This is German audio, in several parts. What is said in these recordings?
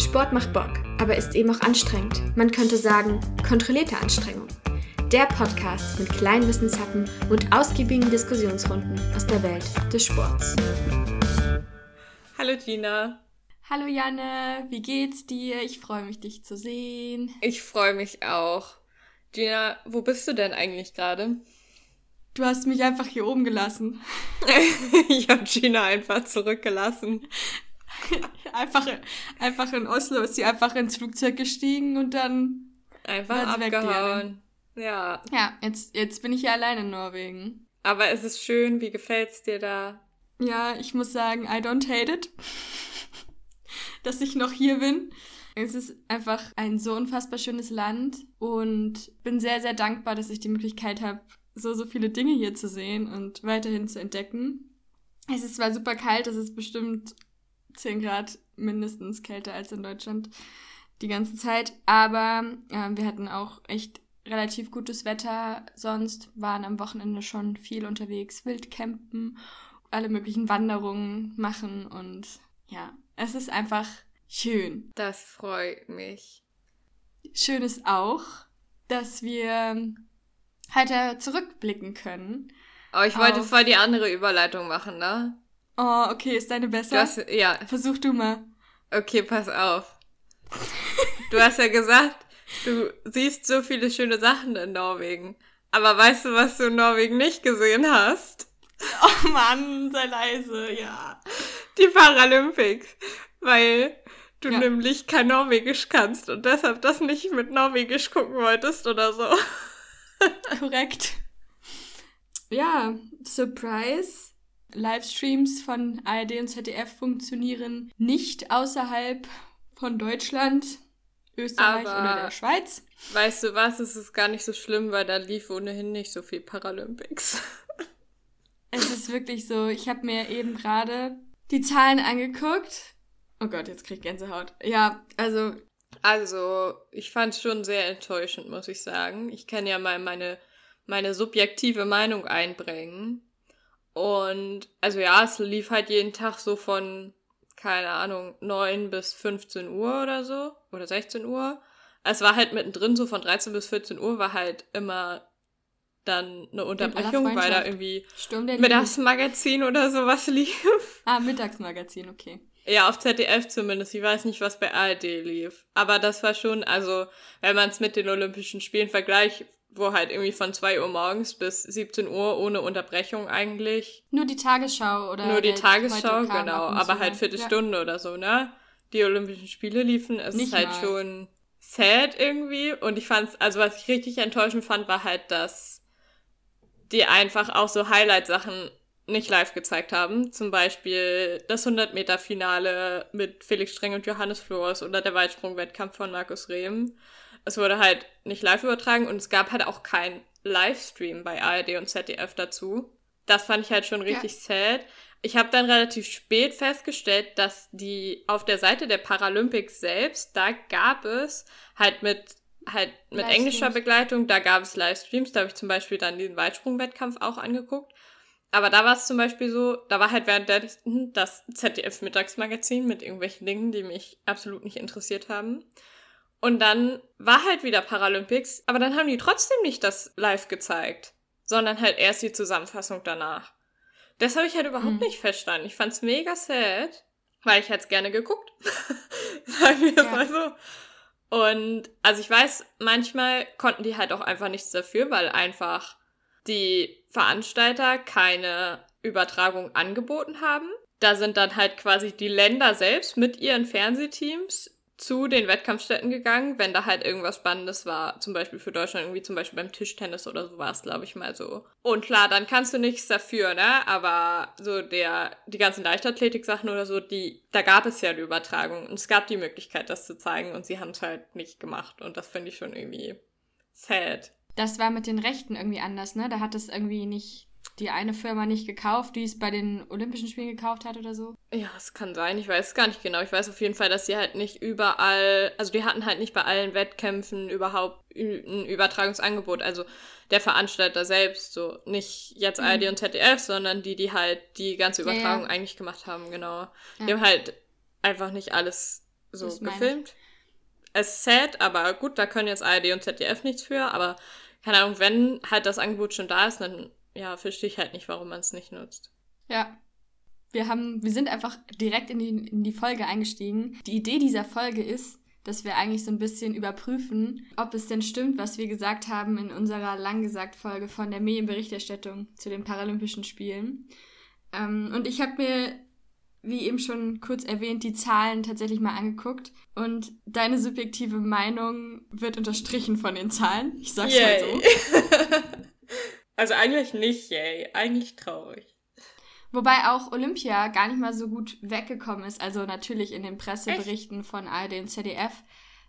Sport macht Bock, aber ist eben auch anstrengend. Man könnte sagen, kontrollierte Anstrengung. Der Podcast mit kleinen Wissenshappen und ausgiebigen Diskussionsrunden aus der Welt des Sports. Hallo Gina. Hallo Janne, wie geht's dir? Ich freue mich, dich zu sehen. Ich freue mich auch. Gina, wo bist du denn eigentlich gerade? Du hast mich einfach hier oben gelassen. ich habe Gina einfach zurückgelassen. einfach, einfach in Oslo ist sie einfach ins Flugzeug gestiegen und dann einfach abgehauen. Ja. Ja, jetzt, jetzt bin ich ja allein in Norwegen. Aber es ist schön, wie gefällt's dir da? Ja, ich muss sagen, I don't hate it, dass ich noch hier bin. Es ist einfach ein so unfassbar schönes Land und bin sehr, sehr dankbar, dass ich die Möglichkeit habe, so, so viele Dinge hier zu sehen und weiterhin zu entdecken. Es ist zwar super kalt, es ist bestimmt 10 Grad mindestens kälter als in Deutschland die ganze Zeit, aber äh, wir hatten auch echt relativ gutes Wetter sonst, waren am Wochenende schon viel unterwegs, Wildcampen, alle möglichen Wanderungen machen und ja, es ist einfach schön. Das freut mich. Schön ist auch, dass wir heute zurückblicken können. Oh, ich wollte voll die andere Überleitung machen, ne? Oh, okay, ist deine besser? Hast, ja. Versuch du mal. Okay, pass auf. Du hast ja gesagt, du siehst so viele schöne Sachen in Norwegen. Aber weißt du, was du in Norwegen nicht gesehen hast? Oh Mann, sei leise, ja. Die Paralympics. Weil du ja. nämlich kein Norwegisch kannst und deshalb das nicht mit Norwegisch gucken wolltest oder so. Korrekt. Ja, Surprise. Livestreams von ARD und ZDF funktionieren nicht außerhalb von Deutschland, Österreich Aber oder der Schweiz. Weißt du was? Es ist gar nicht so schlimm, weil da lief ohnehin nicht so viel Paralympics. Es ist wirklich so, ich habe mir eben gerade die Zahlen angeguckt. Oh Gott, jetzt krieg ich Gänsehaut. Ja, also. Also, ich fand es schon sehr enttäuschend, muss ich sagen. Ich kann ja mal meine, meine subjektive Meinung einbringen. Und also ja, es lief halt jeden Tag so von, keine Ahnung, 9 bis 15 Uhr oder so. Oder 16 Uhr. Es war halt mittendrin so von 13 bis 14 Uhr war halt immer dann eine Unterbrechung, weil da irgendwie Mittagsmagazin oder sowas lief. Ah, Mittagsmagazin, okay. Ja, auf ZDF zumindest. Ich weiß nicht, was bei ARD lief. Aber das war schon, also, wenn man es mit den Olympischen Spielen vergleicht, wo halt irgendwie von 2 Uhr morgens bis 17 Uhr ohne Unterbrechung eigentlich. Nur die Tagesschau oder? Nur die Tagesschau, genau. Aber halt Viertelstunde ja. oder so, ne? Die Olympischen Spiele liefen. Es Nicht ist halt mal. schon sad irgendwie. Und ich fand's, also was ich richtig enttäuschend fand, war halt, dass die einfach auch so Highlight-Sachen nicht live gezeigt haben. Zum Beispiel das 100-Meter-Finale mit Felix Streng und Johannes Flores oder der Weitsprung-Wettkampf von Markus Rehm. Es wurde halt nicht live übertragen und es gab halt auch keinen Livestream bei ARD und ZDF dazu. Das fand ich halt schon richtig ja. sad. Ich habe dann relativ spät festgestellt, dass die auf der Seite der Paralympics selbst, da gab es halt mit halt mit englischer Begleitung, da gab es Livestreams, da habe ich zum Beispiel dann diesen Weitsprung-Wettkampf auch angeguckt. Aber da war es zum Beispiel so, da war halt währenddessen das ZDF-Mittagsmagazin mit irgendwelchen Dingen, die mich absolut nicht interessiert haben. Und dann war halt wieder Paralympics, aber dann haben die trotzdem nicht das live gezeigt, sondern halt erst die Zusammenfassung danach. Das habe ich halt überhaupt mhm. nicht verstanden. Ich fand's mega sad, weil ich hätte es gerne geguckt. Sagen wir es ja. mal so. Und also ich weiß, manchmal konnten die halt auch einfach nichts dafür, weil einfach die Veranstalter keine Übertragung angeboten haben. Da sind dann halt quasi die Länder selbst mit ihren Fernsehteams zu den Wettkampfstätten gegangen, wenn da halt irgendwas Spannendes war, zum Beispiel für Deutschland, irgendwie zum Beispiel beim Tischtennis oder so war es, glaube ich, mal so. Und klar, dann kannst du nichts dafür, ne? Aber so der, die ganzen Leichtathletik-Sachen oder so, die, da gab es ja die Übertragung und es gab die Möglichkeit, das zu zeigen und sie haben es halt nicht gemacht und das finde ich schon irgendwie sad. Das war mit den Rechten irgendwie anders, ne? Da hat es irgendwie nicht die eine Firma nicht gekauft, die es bei den Olympischen Spielen gekauft hat oder so? Ja, es kann sein. Ich weiß es gar nicht genau. Ich weiß auf jeden Fall, dass sie halt nicht überall, also die hatten halt nicht bei allen Wettkämpfen überhaupt ein Übertragungsangebot. Also der Veranstalter selbst, so nicht jetzt ARD mhm. und ZDF, sondern die, die halt die ganze Übertragung ja, ja. eigentlich gemacht haben, genau. Ja. Die haben halt einfach nicht alles so gefilmt. Es ist sad, aber gut, da können jetzt ARD und ZDF nichts für, aber keine Ahnung, wenn halt das Angebot schon da ist, dann ja, verstehe ich halt nicht, warum man es nicht nutzt. Ja. Wir haben, wir sind einfach direkt in die, in die Folge eingestiegen. Die Idee dieser Folge ist, dass wir eigentlich so ein bisschen überprüfen, ob es denn stimmt, was wir gesagt haben in unserer langgesagt Folge von der Medienberichterstattung zu den Paralympischen Spielen. Ähm, und ich habe mir, wie eben schon kurz erwähnt, die Zahlen tatsächlich mal angeguckt. Und deine subjektive Meinung wird unterstrichen von den Zahlen. Ich sag's yay. mal so. also eigentlich nicht yay, eigentlich traurig. Wobei auch Olympia gar nicht mal so gut weggekommen ist. Also natürlich in den Presseberichten Echt? von ARD und ZDF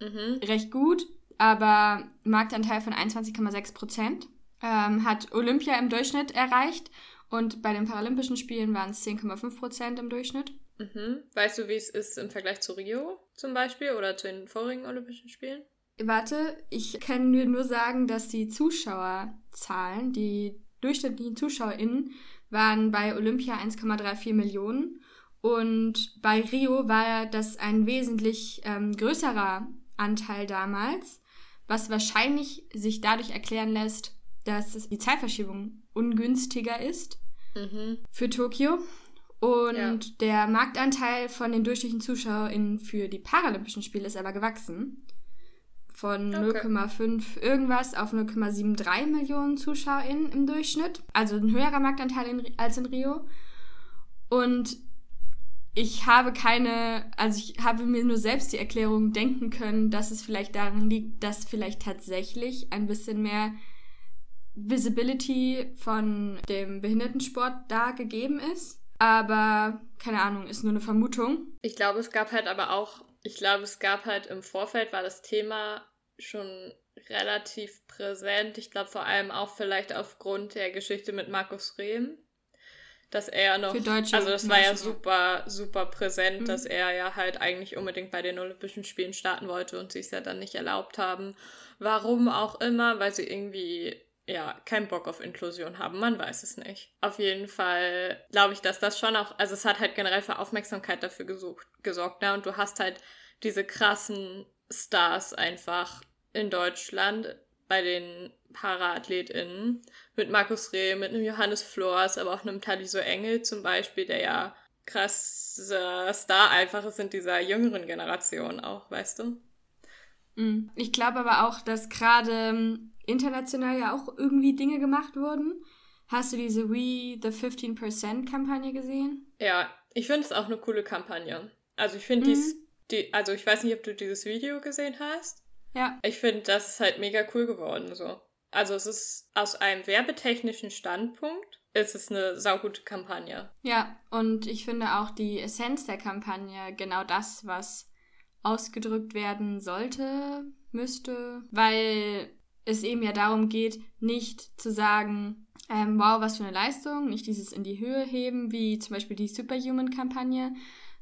mhm. recht gut, aber Marktanteil von 21,6 Prozent ähm, hat Olympia im Durchschnitt erreicht und bei den Paralympischen Spielen waren es 10,5 Prozent im Durchschnitt. Mhm. Weißt du, wie es ist im Vergleich zu Rio zum Beispiel oder zu den vorigen Olympischen Spielen? Warte, ich kann dir nur sagen, dass die Zuschauerzahlen, die durchschnittlichen ZuschauerInnen waren bei Olympia 1,34 Millionen und bei Rio war das ein wesentlich ähm, größerer Anteil damals, was wahrscheinlich sich dadurch erklären lässt, dass die Zeitverschiebung ungünstiger ist mhm. für Tokio. Und ja. der Marktanteil von den durchschnittlichen ZuschauerInnen für die Paralympischen Spiele ist aber gewachsen von okay. 0,5 irgendwas auf 0,73 Millionen ZuschauerInnen im Durchschnitt. Also ein höherer Marktanteil in, als in Rio. Und ich habe keine, also ich habe mir nur selbst die Erklärung denken können, dass es vielleicht daran liegt, dass vielleicht tatsächlich ein bisschen mehr Visibility von dem Behindertensport da gegeben ist. Aber keine Ahnung, ist nur eine Vermutung. Ich glaube, es gab halt aber auch, ich glaube, es gab halt im Vorfeld war das Thema schon relativ präsent. Ich glaube vor allem auch vielleicht aufgrund der Geschichte mit Markus Rehm, dass er noch, Für Deutsche also das war ja super, super präsent, mhm. dass er ja halt eigentlich unbedingt bei den Olympischen Spielen starten wollte und sich es ja dann nicht erlaubt haben. Warum auch immer, weil sie irgendwie ja, keinen Bock auf Inklusion haben, man weiß es nicht. Auf jeden Fall glaube ich, dass das schon auch, also es hat halt generell für Aufmerksamkeit dafür gesucht, gesorgt, ne? Und du hast halt diese krassen Stars einfach in Deutschland bei den ParaathletInnen. Mit Markus Reh, mit einem Johannes Flors, aber auch einem Taliso Engel zum Beispiel, der ja krasser Star einfach ist in dieser jüngeren Generation auch, weißt du? Mm. Ich glaube aber auch, dass gerade ähm, international ja auch irgendwie Dinge gemacht wurden. Hast du diese We the 15% Kampagne gesehen? Ja, ich finde es auch eine coole Kampagne. Also ich finde mhm. die, also ich weiß nicht, ob du dieses Video gesehen hast. Ja. Ich finde, das ist halt mega cool geworden so. Also es ist aus einem werbetechnischen Standpunkt ist es eine saugute Kampagne. Ja, und ich finde auch die Essenz der Kampagne genau das, was ausgedrückt werden sollte, müsste, weil es eben ja darum geht, nicht zu sagen, ähm, wow, was für eine Leistung, nicht dieses in die Höhe heben, wie zum Beispiel die Superhuman-Kampagne,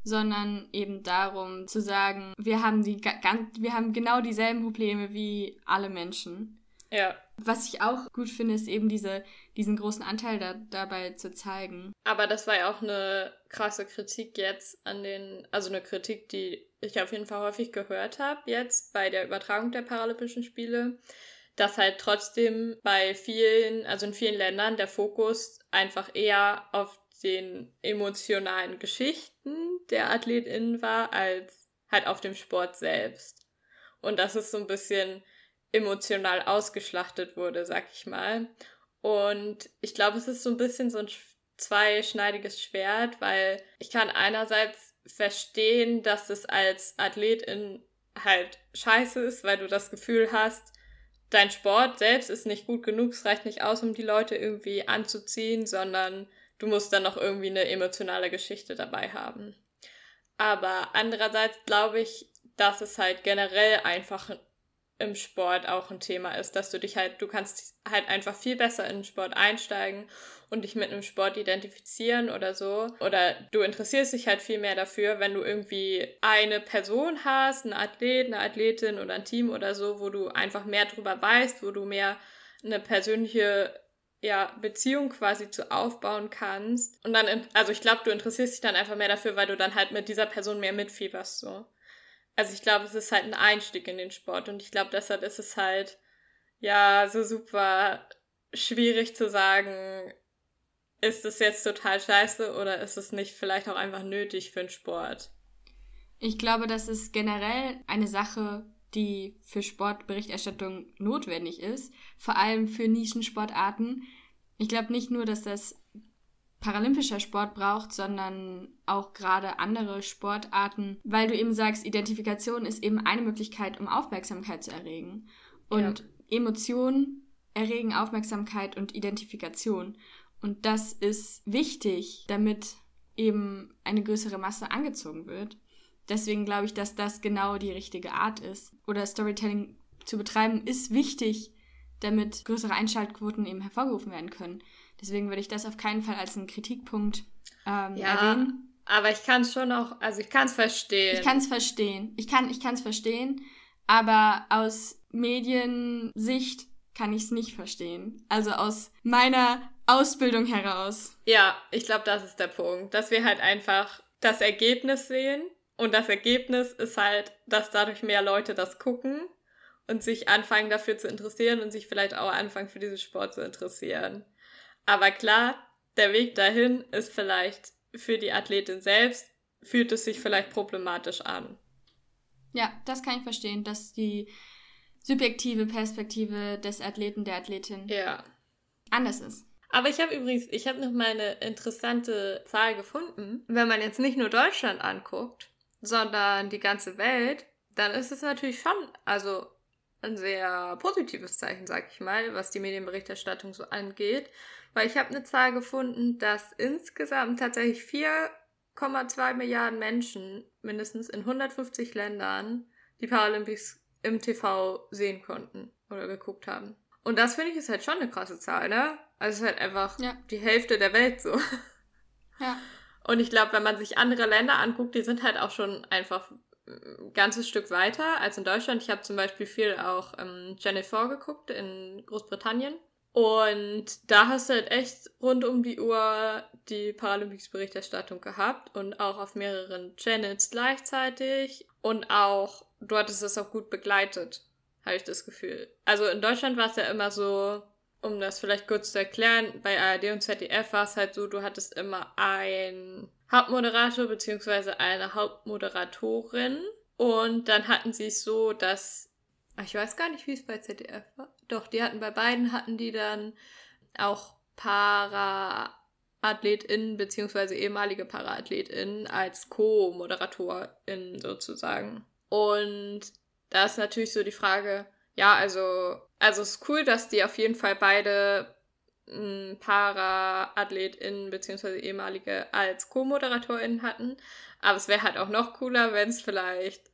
sondern eben darum zu sagen, wir haben, die, wir haben genau dieselben Probleme wie alle Menschen. Ja. Was ich auch gut finde, ist eben diese, diesen großen Anteil da, dabei zu zeigen. Aber das war ja auch eine krasse Kritik jetzt an den, also eine Kritik, die ich auf jeden Fall häufig gehört habe jetzt bei der Übertragung der Paralympischen Spiele, dass halt trotzdem bei vielen, also in vielen Ländern der Fokus einfach eher auf den emotionalen Geschichten der AthletInnen war, als halt auf dem Sport selbst. Und dass es so ein bisschen emotional ausgeschlachtet wurde, sag ich mal. Und ich glaube, es ist so ein bisschen so ein zweischneidiges Schwert, weil ich kann einerseits verstehen, dass es als Athletin halt scheiße ist, weil du das Gefühl hast, dein Sport selbst ist nicht gut genug, es reicht nicht aus, um die Leute irgendwie anzuziehen, sondern du musst dann noch irgendwie eine emotionale Geschichte dabei haben. Aber andererseits glaube ich, dass es halt generell einfach im Sport auch ein Thema ist, dass du dich halt, du kannst halt einfach viel besser in den Sport einsteigen und dich mit einem Sport identifizieren oder so. Oder du interessierst dich halt viel mehr dafür, wenn du irgendwie eine Person hast, einen Athlet, eine Athletin oder ein Team oder so, wo du einfach mehr drüber weißt, wo du mehr eine persönliche ja, Beziehung quasi zu aufbauen kannst. Und dann, also ich glaube, du interessierst dich dann einfach mehr dafür, weil du dann halt mit dieser Person mehr mitfieberst, so. also ich glaube, es ist halt ein Einstieg in den Sport und ich glaube, deshalb ist es halt ja so super schwierig zu sagen, ist es jetzt total scheiße oder ist es nicht vielleicht auch einfach nötig für den Sport? Ich glaube, das ist generell eine Sache, die für Sportberichterstattung notwendig ist, vor allem für Nischensportarten. Ich glaube nicht nur, dass das paralympischer Sport braucht, sondern auch gerade andere Sportarten, weil du eben sagst, Identifikation ist eben eine Möglichkeit, um Aufmerksamkeit zu erregen. Und ja. Emotionen erregen Aufmerksamkeit und Identifikation. Und das ist wichtig, damit eben eine größere Masse angezogen wird. Deswegen glaube ich, dass das genau die richtige Art ist. Oder Storytelling zu betreiben ist wichtig, damit größere Einschaltquoten eben hervorgerufen werden können. Deswegen würde ich das auf keinen Fall als einen Kritikpunkt ähm, ja, erwähnen. Aber ich kann es schon auch, also ich kann es verstehen. Ich kann es verstehen. Ich kann ich es verstehen, aber aus Mediensicht kann ich es nicht verstehen. Also aus meiner Ausbildung heraus. Ja, ich glaube, das ist der Punkt, dass wir halt einfach das Ergebnis sehen und das Ergebnis ist halt, dass dadurch mehr Leute das gucken und sich anfangen dafür zu interessieren und sich vielleicht auch anfangen für diesen Sport zu interessieren. Aber klar, der Weg dahin ist vielleicht für die Athletin selbst, fühlt es sich vielleicht problematisch an. Ja, das kann ich verstehen, dass die subjektive Perspektive des Athleten, der Athletin ja. anders ist. Aber ich habe übrigens, ich habe noch mal eine interessante Zahl gefunden. Wenn man jetzt nicht nur Deutschland anguckt, sondern die ganze Welt, dann ist es natürlich schon, also ein sehr positives Zeichen, sag ich mal, was die Medienberichterstattung so angeht. Weil ich habe eine Zahl gefunden, dass insgesamt tatsächlich 4,2 Milliarden Menschen mindestens in 150 Ländern die Paralympics im TV sehen konnten oder geguckt haben. Und das finde ich ist halt schon eine krasse Zahl, ne? Also es ist halt einfach ja. die Hälfte der Welt so. Ja. Und ich glaube, wenn man sich andere Länder anguckt, die sind halt auch schon einfach ein ganzes Stück weiter als in Deutschland. Ich habe zum Beispiel viel auch ähm, Jennifer geguckt in Großbritannien. Und da hast du halt echt rund um die Uhr die Paralympics-Berichterstattung gehabt und auch auf mehreren Channels gleichzeitig. Und auch, du hattest es auch gut begleitet, habe ich das Gefühl. Also in Deutschland war es ja immer so, um das vielleicht kurz zu erklären, bei ARD und ZDF war es halt so, du hattest immer einen Hauptmoderator beziehungsweise eine Hauptmoderatorin. Und dann hatten sie es so, dass, ich weiß gar nicht, wie es bei ZDF war. Doch, die hatten bei beiden hatten die dann auch Para-AthletInnen beziehungsweise ehemalige Para-AthletInnen als Co-ModeratorInnen sozusagen. Und da ist natürlich so die Frage, ja, also, also es ist cool, dass die auf jeden Fall beide Para-AthletInnen bzw. ehemalige als Co-ModeratorInnen hatten. Aber es wäre halt auch noch cooler, wenn es vielleicht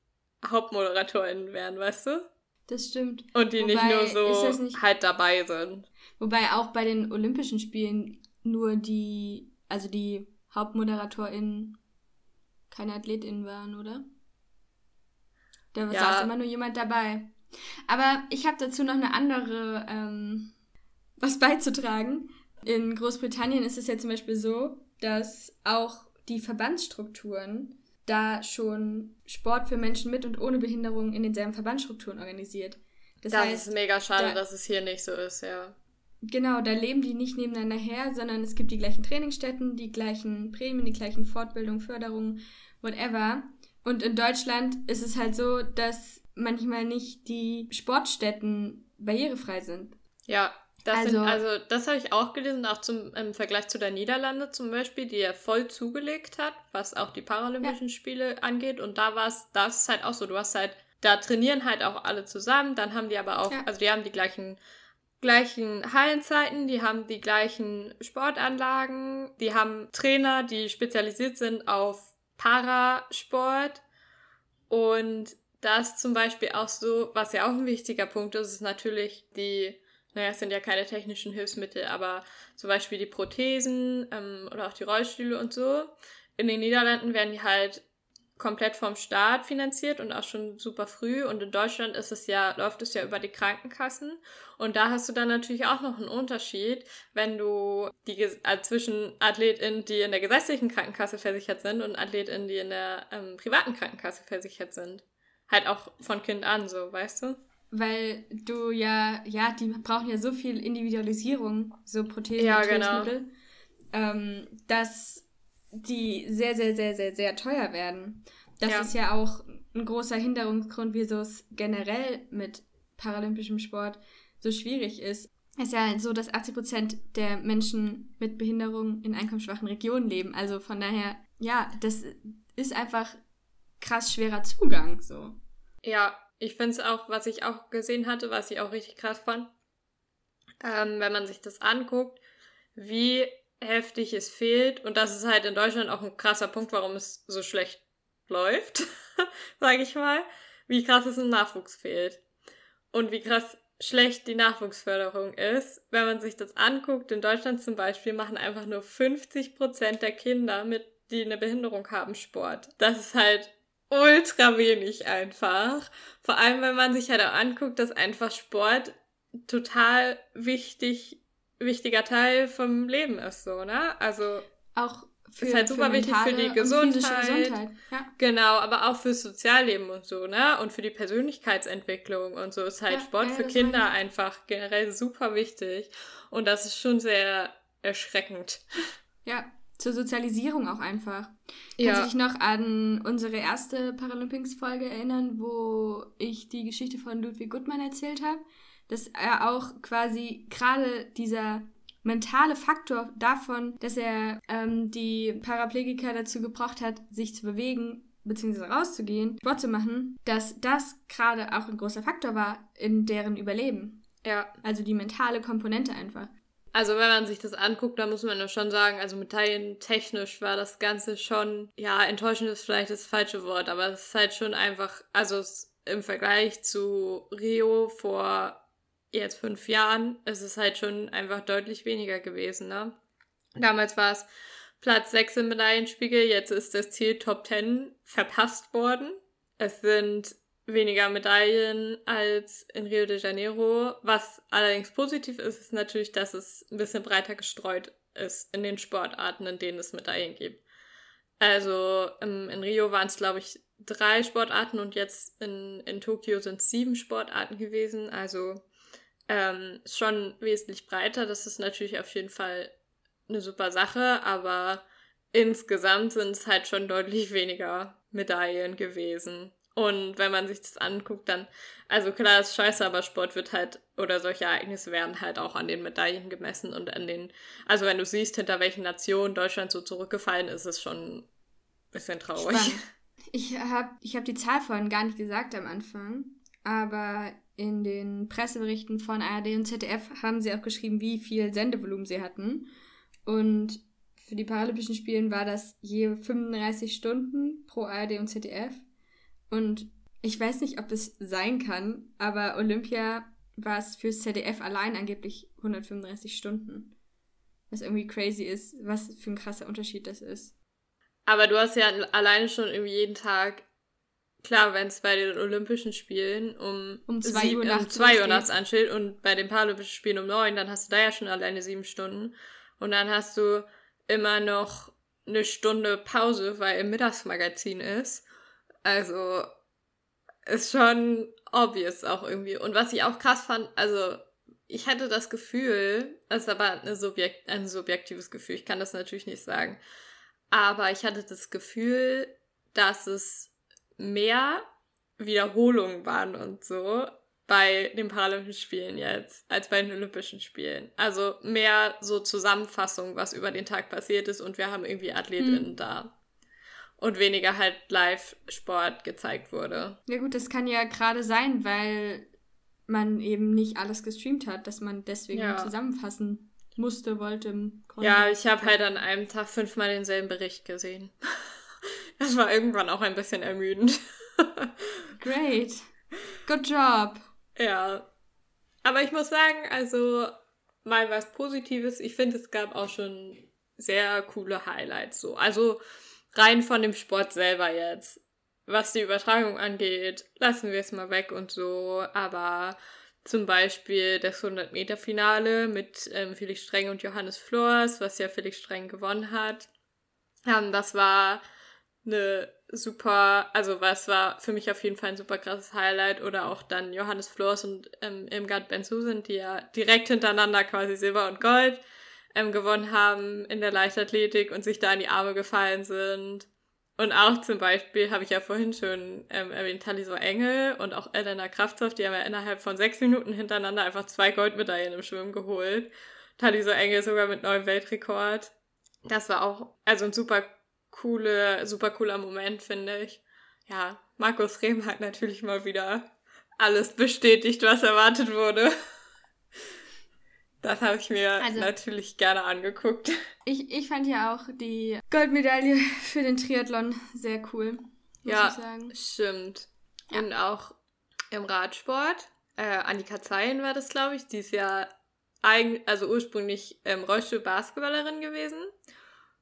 HauptmoderatorInnen wären, weißt du? Das stimmt. Und die Wobei, nicht nur so nicht, halt dabei sind. Wobei auch bei den Olympischen Spielen nur die, also die HauptmoderatorInnen keine AthletInnen waren, oder? Da ja. saß immer nur jemand dabei. Aber ich habe dazu noch eine andere ähm, was beizutragen. In Großbritannien ist es ja zum Beispiel so, dass auch die Verbandsstrukturen da schon Sport für Menschen mit und ohne Behinderung in denselben Verbandsstrukturen organisiert. Das, das heißt, ist mega schade, da, dass es hier nicht so ist, ja. Genau, da leben die nicht nebeneinander her, sondern es gibt die gleichen Trainingsstätten, die gleichen Prämien, die gleichen Fortbildungen, Förderungen, whatever. Und in Deutschland ist es halt so, dass manchmal nicht die Sportstätten barrierefrei sind. Ja, das also, sind, also das habe ich auch gelesen, auch zum, im Vergleich zu der Niederlande zum Beispiel, die ja voll zugelegt hat, was auch die Paralympischen ja. Spiele angeht. Und da war es, da ist es halt auch so, du hast halt, da trainieren halt auch alle zusammen, dann haben die aber auch, ja. also die haben die gleichen gleichen Hallenzeiten, die haben die gleichen Sportanlagen, die haben Trainer, die spezialisiert sind auf Parasport und das zum Beispiel auch so, was ja auch ein wichtiger Punkt ist, ist natürlich die naja, es sind ja keine technischen Hilfsmittel, aber zum Beispiel die Prothesen ähm, oder auch die Rollstühle und so. In den Niederlanden werden die halt komplett vom Staat finanziert und auch schon super früh. Und in Deutschland ist es ja, läuft es ja über die Krankenkassen. Und da hast du dann natürlich auch noch einen Unterschied, wenn du die äh, zwischen AthletInnen, die in der gesetzlichen Krankenkasse versichert sind und AthletInnen, die in der ähm, privaten Krankenkasse versichert sind. Halt auch von Kind an, so, weißt du? Weil du ja, ja, die brauchen ja so viel Individualisierung, so Prothesen ja, genau. ähm, dass die sehr, sehr, sehr, sehr, sehr teuer werden. Das ja. ist ja auch ein großer Hinderungsgrund, wieso es generell mit paralympischem Sport so schwierig ist. Es ist ja so, dass 80 Prozent der Menschen mit Behinderung in einkommensschwachen Regionen leben. Also von daher, ja, das ist einfach krass schwerer Zugang, so. Ja, ich finde es auch, was ich auch gesehen hatte, was ich auch richtig krass fand, ähm, wenn man sich das anguckt, wie heftig es fehlt. Und das ist halt in Deutschland auch ein krasser Punkt, warum es so schlecht läuft, sage ich mal, wie krass es im Nachwuchs fehlt. Und wie krass schlecht die Nachwuchsförderung ist. Wenn man sich das anguckt, in Deutschland zum Beispiel machen einfach nur 50 Prozent der Kinder, mit, die eine Behinderung haben, Sport. Das ist halt ultra wenig einfach. Vor allem, wenn man sich halt auch anguckt, dass einfach Sport total wichtig, wichtiger Teil vom Leben ist, so, ne? Also. Auch für, ist halt super wichtig für die Gesundheit. Gesundheit. Ja. Genau, aber auch fürs Sozialleben und so, ne? Und für die Persönlichkeitsentwicklung und so ist halt ja, Sport ja, für Kinder einfach generell super wichtig. Und das ist schon sehr erschreckend. Ja, zur Sozialisierung auch einfach. Ja. Kannst du dich noch an unsere erste Paralympics-Folge erinnern, wo ich die Geschichte von Ludwig Gutmann erzählt habe? Dass er auch quasi gerade dieser mentale Faktor davon, dass er ähm, die Paraplegiker dazu gebracht hat, sich zu bewegen bzw. rauszugehen, Sport zu machen, dass das gerade auch ein großer Faktor war in deren Überleben. Ja. Also die mentale Komponente einfach. Also wenn man sich das anguckt, dann muss man ja schon sagen, also medaillentechnisch war das Ganze schon, ja, enttäuschend ist vielleicht das falsche Wort, aber es ist halt schon einfach, also im Vergleich zu Rio vor jetzt fünf Jahren ist es halt schon einfach deutlich weniger gewesen, ne? Damals war es Platz 6 im Medaillenspiegel, jetzt ist das Ziel Top 10 verpasst worden. Es sind weniger Medaillen als in Rio de Janeiro. Was allerdings positiv ist, ist natürlich, dass es ein bisschen breiter gestreut ist in den Sportarten, in denen es Medaillen gibt. Also in Rio waren es, glaube ich, drei Sportarten und jetzt in, in Tokio sind es sieben Sportarten gewesen. Also ähm, schon wesentlich breiter. Das ist natürlich auf jeden Fall eine super Sache, aber insgesamt sind es halt schon deutlich weniger Medaillen gewesen. Und wenn man sich das anguckt, dann, also klar ist scheiße, aber Sport wird halt, oder solche Ereignisse werden halt auch an den Medaillen gemessen und an den, also wenn du siehst, hinter welchen Nationen Deutschland so zurückgefallen ist, ist es schon ein bisschen traurig. Spannend. Ich habe ich hab die Zahl vorhin gar nicht gesagt am Anfang, aber in den Presseberichten von ARD und ZDF haben sie auch geschrieben, wie viel Sendevolumen sie hatten. Und für die Paralympischen Spielen war das je 35 Stunden pro ARD und ZDF. Und ich weiß nicht, ob es sein kann, aber Olympia war es fürs ZDF allein angeblich 135 Stunden. Was irgendwie crazy ist, was für ein krasser Unterschied das ist. Aber du hast ja alleine schon irgendwie jeden Tag klar, wenn es bei den Olympischen Spielen um, um zwei Uhr nachts, um zwei Uhr nachts ansteht und bei den Paralympischen Spielen um neun, dann hast du da ja schon alleine sieben Stunden. Und dann hast du immer noch eine Stunde Pause, weil im Mittagsmagazin ist. Also ist schon obvious auch irgendwie. Und was ich auch krass fand, also ich hatte das Gefühl, das ist aber eine Subjekt, ein subjektives Gefühl, ich kann das natürlich nicht sagen, aber ich hatte das Gefühl, dass es mehr Wiederholungen waren und so bei den Paralympischen Spielen jetzt als bei den Olympischen Spielen. Also mehr so Zusammenfassung, was über den Tag passiert ist und wir haben irgendwie Athletinnen hm. da. Und weniger halt Live-Sport gezeigt wurde. Ja gut, das kann ja gerade sein, weil man eben nicht alles gestreamt hat, dass man deswegen ja. zusammenfassen musste, wollte. Ja, ich habe halt an einem Tag fünfmal denselben Bericht gesehen. Das war irgendwann auch ein bisschen ermüdend. Great. Good job. Ja. Aber ich muss sagen, also mal was Positives. Ich finde, es gab auch schon sehr coole Highlights so. Also rein von dem Sport selber jetzt. Was die Übertragung angeht, lassen wir es mal weg und so. Aber zum Beispiel das 100-Meter-Finale mit ähm, Felix Streng und Johannes Flors, was ja Felix Streng gewonnen hat. Ähm, das war eine super, also was war für mich auf jeden Fall ein super krasses Highlight oder auch dann Johannes Flors und ähm, Irmgard Bensusin, die ja direkt hintereinander quasi Silber und Gold ähm, gewonnen haben in der Leichtathletik und sich da in die Arme gefallen sind. Und auch zum Beispiel, habe ich ja vorhin schon ähm, erwähnt, Taliso Engel und auch Elena Krafthoff, die haben ja innerhalb von sechs Minuten hintereinander einfach zwei Goldmedaillen im Schwimmen geholt. Taliso Engel sogar mit neuem Weltrekord. Das war auch, also ein super coole, super cooler Moment, finde ich. Ja, Markus Rehm hat natürlich mal wieder alles bestätigt, was erwartet wurde. Das habe ich mir also, natürlich gerne angeguckt. Ich, ich fand ja auch die Goldmedaille für den Triathlon sehr cool. ja, stimmt. Ja. Und auch im Radsport. Äh, Annika Zeyen war das, glaube ich. Die ist ja eigen, also ursprünglich ähm, Rollstuhl-Basketballerin gewesen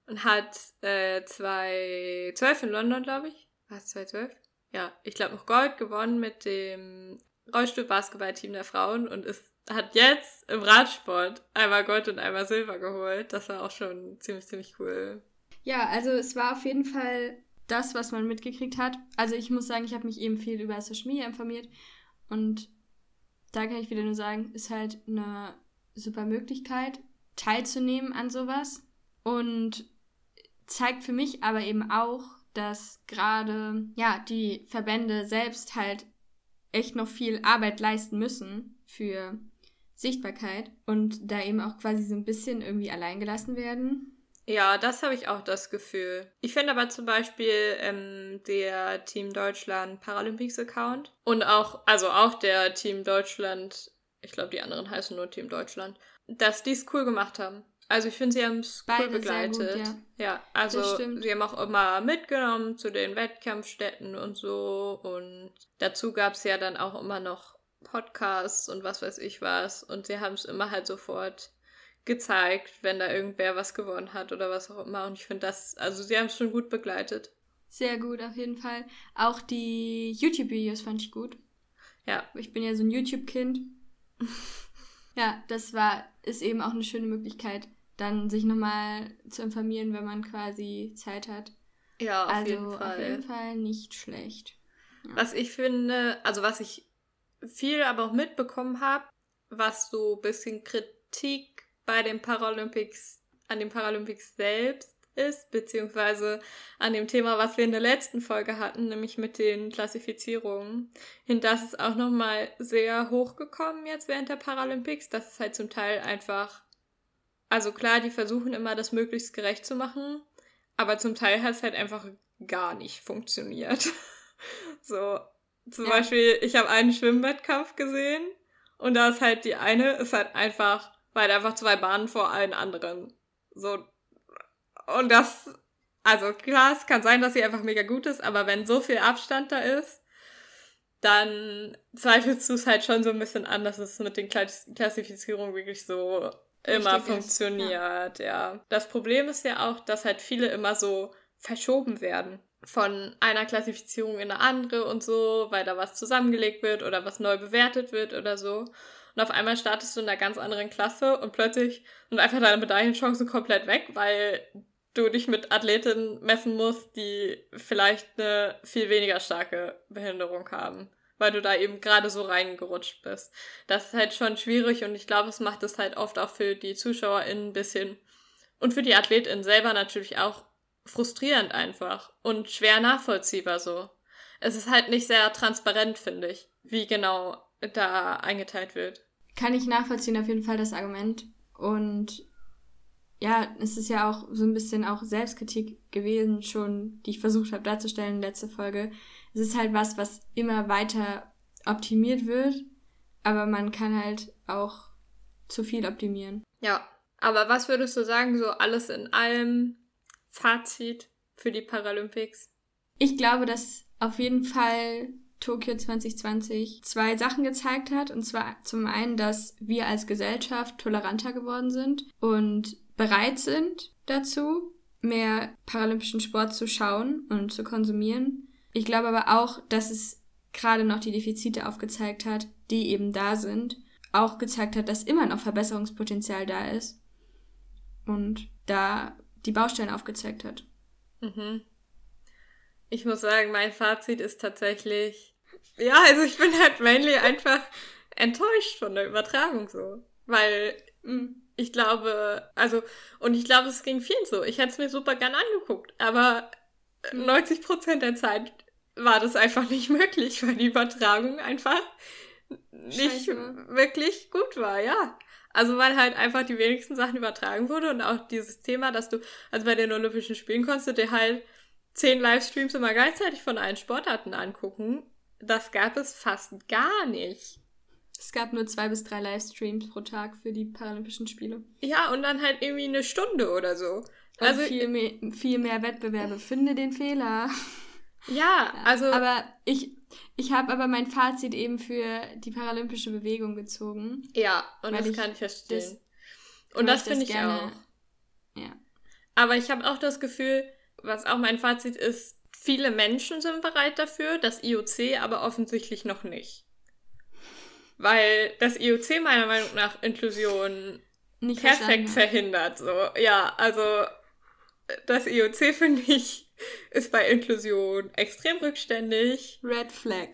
und hat äh, 2012 in London, glaube ich. War es 2012? Ja, ich glaube noch Gold gewonnen mit dem Rollstuhl-Basketball-Team der Frauen und ist hat jetzt im Radsport einmal Gold und einmal Silber geholt. Das war auch schon ziemlich, ziemlich cool. Ja, also es war auf jeden Fall das, was man mitgekriegt hat. Also ich muss sagen, ich habe mich eben viel über Social Media informiert und da kann ich wieder nur sagen, ist halt eine super Möglichkeit, teilzunehmen an sowas und zeigt für mich aber eben auch, dass gerade ja die Verbände selbst halt echt noch viel Arbeit leisten müssen für Sichtbarkeit und da eben auch quasi so ein bisschen irgendwie alleingelassen werden. Ja, das habe ich auch das Gefühl. Ich finde aber zum Beispiel ähm, der Team Deutschland Paralympics Account und auch, also auch der Team Deutschland, ich glaube, die anderen heißen nur Team Deutschland, dass die es cool gemacht haben. Also ich finde, sie haben es cool begleitet. Gut, ja. ja, also sie haben auch immer mitgenommen zu den Wettkampfstätten und so. Und dazu gab es ja dann auch immer noch Podcasts und was weiß ich was. Und sie haben es immer halt sofort gezeigt, wenn da irgendwer was gewonnen hat oder was auch immer. Und ich finde das, also sie haben es schon gut begleitet. Sehr gut, auf jeden Fall. Auch die YouTube-Videos fand ich gut. Ja. Ich bin ja so ein YouTube-Kind. ja, das war, ist eben auch eine schöne Möglichkeit, dann sich nochmal zu informieren, wenn man quasi Zeit hat. Ja, auf also jeden Fall. auf jeden Fall nicht schlecht. Ja. Was ich finde, also was ich viel aber auch mitbekommen habe, was so ein bisschen Kritik bei den Paralympics, an den Paralympics selbst ist, beziehungsweise an dem Thema, was wir in der letzten Folge hatten, nämlich mit den Klassifizierungen. Hin das ist auch nochmal sehr hochgekommen jetzt während der Paralympics, dass es halt zum Teil einfach, also klar, die versuchen immer das möglichst gerecht zu machen, aber zum Teil hat es halt einfach gar nicht funktioniert. so, zum ja. Beispiel, ich habe einen Schwimmwettkampf gesehen und da ist halt die eine, ist halt einfach, weil einfach zwei Bahnen vor allen anderen. So. Und das, also klar, es kann sein, dass sie einfach mega gut ist, aber wenn so viel Abstand da ist, dann zweifelst du es halt schon so ein bisschen an, dass es mit den Klassifizierungen wirklich so immer Richtig funktioniert, ja. ja. Das Problem ist ja auch, dass halt viele immer so verschoben werden von einer Klassifizierung in eine andere und so, weil da was zusammengelegt wird oder was neu bewertet wird oder so. Und auf einmal startest du in einer ganz anderen Klasse und plötzlich sind einfach deine Medaillenchancen komplett weg, weil du dich mit Athletinnen messen musst, die vielleicht eine viel weniger starke Behinderung haben, weil du da eben gerade so reingerutscht bist. Das ist halt schon schwierig und ich glaube, es macht es halt oft auch für die ZuschauerInnen ein bisschen und für die AthletInnen selber natürlich auch frustrierend einfach und schwer nachvollziehbar so. Es ist halt nicht sehr transparent, finde ich, wie genau da eingeteilt wird. Kann ich nachvollziehen, auf jeden Fall das Argument. Und ja, es ist ja auch so ein bisschen auch Selbstkritik gewesen, schon, die ich versucht habe darzustellen in der letzten Folge. Es ist halt was, was immer weiter optimiert wird, aber man kann halt auch zu viel optimieren. Ja, aber was würdest du sagen, so alles in allem, Fazit für die Paralympics? Ich glaube, dass auf jeden Fall Tokio 2020 zwei Sachen gezeigt hat. Und zwar zum einen, dass wir als Gesellschaft toleranter geworden sind und bereit sind dazu, mehr paralympischen Sport zu schauen und zu konsumieren. Ich glaube aber auch, dass es gerade noch die Defizite aufgezeigt hat, die eben da sind. Auch gezeigt hat, dass immer noch Verbesserungspotenzial da ist. Und da die Baustellen aufgezeigt hat. Mhm. Ich muss sagen, mein Fazit ist tatsächlich, ja, also ich bin halt mainly einfach enttäuscht von der Übertragung so. Weil hm, ich glaube, also, und ich glaube, es ging vielen so. Ich hätte es mir super gern angeguckt, aber 90 hm. Prozent der Zeit war das einfach nicht möglich, weil die Übertragung einfach nicht Scheiße. wirklich gut war, ja. Also weil halt einfach die wenigsten Sachen übertragen wurde und auch dieses Thema, dass du, also bei den Olympischen Spielen konntest du dir halt zehn Livestreams immer gleichzeitig von allen Sportarten angucken. Das gab es fast gar nicht. Es gab nur zwei bis drei Livestreams pro Tag für die Paralympischen Spiele. Ja, und dann halt irgendwie eine Stunde oder so. Und also viel mehr, viel mehr Wettbewerbe. Finde den Fehler. Ja, also. Aber ich, ich habe aber mein Fazit eben für die paralympische Bewegung gezogen. Ja, und das ich kann ich verstehen. Das, und das finde ich gerne, auch. Ja. Aber ich habe auch das Gefühl, was auch mein Fazit ist, viele Menschen sind bereit dafür, das IOC aber offensichtlich noch nicht. Weil das IOC meiner Meinung nach Inklusion nicht perfekt verhindert. So. Ja, also das IOC finde ich ist bei Inklusion extrem rückständig. Red Flag.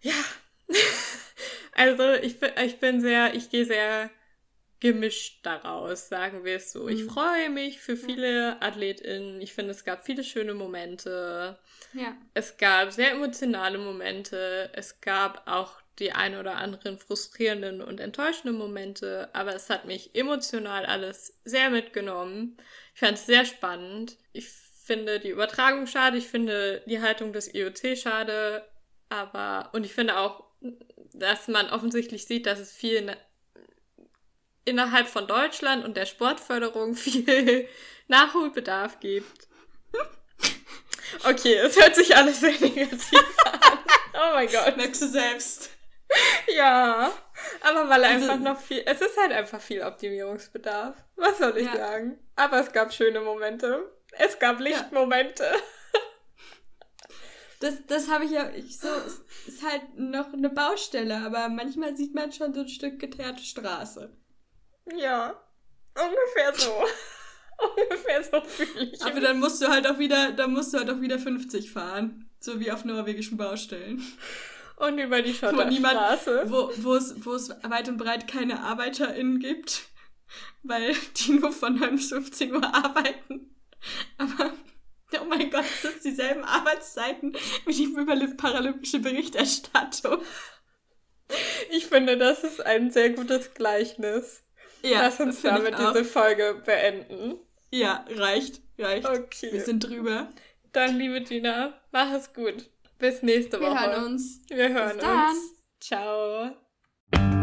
Ja. also ich, ich bin sehr, ich gehe sehr gemischt daraus, sagen wir es so. Ich mhm. freue mich für viele AthletInnen. Ich finde, es gab viele schöne Momente. Ja. Es gab sehr emotionale Momente. Es gab auch die ein oder anderen frustrierenden und enttäuschenden Momente, aber es hat mich emotional alles sehr mitgenommen. Ich fand es sehr spannend. Ich finde die Übertragung schade, ich finde die Haltung des IOC schade, aber und ich finde auch, dass man offensichtlich sieht, dass es viel in, innerhalb von Deutschland und der Sportförderung viel Nachholbedarf gibt. Okay, es hört sich alles sehr negativ an. Oh mein Gott. Merkst du selbst. Ja, aber weil also, einfach noch viel, es ist halt einfach viel Optimierungsbedarf. Was soll ich ja. sagen? Aber es gab schöne Momente. Es gab Lichtmomente. Ja. Das, das habe ich ja, ich so, es ist halt noch eine Baustelle, aber manchmal sieht man schon so ein Stück geteerte Straße. Ja, ungefähr so. ungefähr so fühle ich. Aber dann musst du halt auch wieder, dann musst du halt auch wieder 50 fahren. So wie auf norwegischen Baustellen. Und über die Schotterstraße. Wo, wo, es, wo es weit und breit keine ArbeiterInnen gibt, weil die nur von 9 bis 15 Uhr arbeiten. Aber, oh mein Gott, es sind dieselben Arbeitszeiten wie die paralympische Berichterstattung. Ich finde, das ist ein sehr gutes Gleichnis. Ja, Lass uns damit diese Folge beenden. Ja, reicht, reicht. Okay. Wir sind drüber. Dann, liebe Gina, mach es gut. Bis nächste Woche. Wir hören uns. Wir hören Bis uns. Dann. Ciao.